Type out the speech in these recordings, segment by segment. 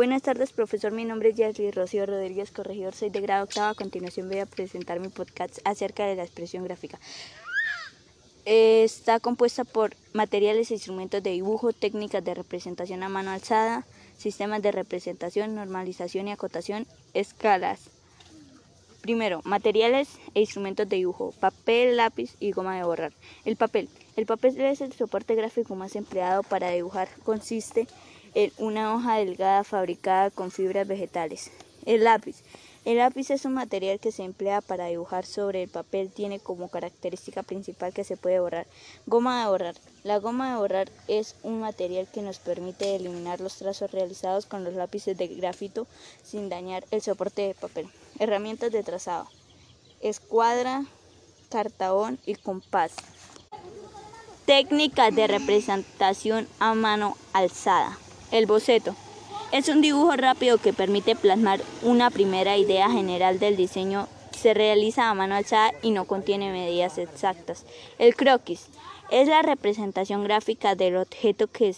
Buenas tardes, profesor. Mi nombre es Yasli Rocío Rodríguez, corregidor, soy de grado octavo. A continuación voy a presentar mi podcast acerca de la expresión gráfica. Está compuesta por materiales e instrumentos de dibujo, técnicas de representación a mano alzada, sistemas de representación, normalización y acotación, escalas. Primero, materiales e instrumentos de dibujo, papel, lápiz y goma de borrar. El papel. El papel es el soporte gráfico más empleado para dibujar. Consiste en una hoja delgada fabricada con fibras vegetales. El lápiz. El lápiz es un material que se emplea para dibujar sobre el papel. Tiene como característica principal que se puede borrar. Goma de borrar. La goma de borrar es un material que nos permite eliminar los trazos realizados con los lápices de grafito sin dañar el soporte de papel. Herramientas de trazado. Escuadra, cartabón y compás. Técnicas de representación a mano alzada. El boceto. Es un dibujo rápido que permite plasmar una primera idea general del diseño. Se realiza a mano alzada y no contiene medidas exactas. El croquis es la representación gráfica del objeto que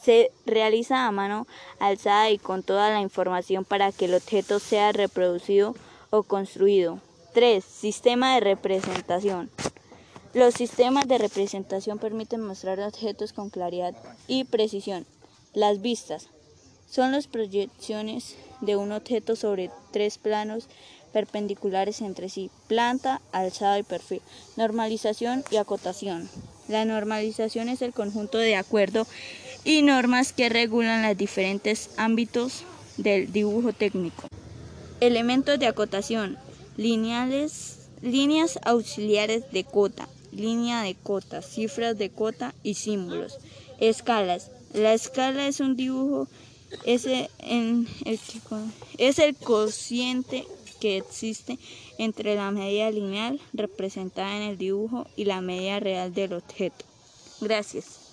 se realiza a mano alzada y con toda la información para que el objeto sea reproducido o construido. 3. Sistema de representación. Los sistemas de representación permiten mostrar objetos con claridad y precisión. Las vistas son las proyecciones de un objeto sobre tres planos perpendiculares entre sí, planta, alzada y perfil. Normalización y acotación. La normalización es el conjunto de acuerdos y normas que regulan los diferentes ámbitos del dibujo técnico. Elementos de acotación. Lineales, líneas auxiliares de cota, línea de cota, cifras de cota y símbolos. Escalas. La escala es un dibujo es el, cociente que existe entre la medida lineal representada en el dibujo y la medida real del objeto. Gracias.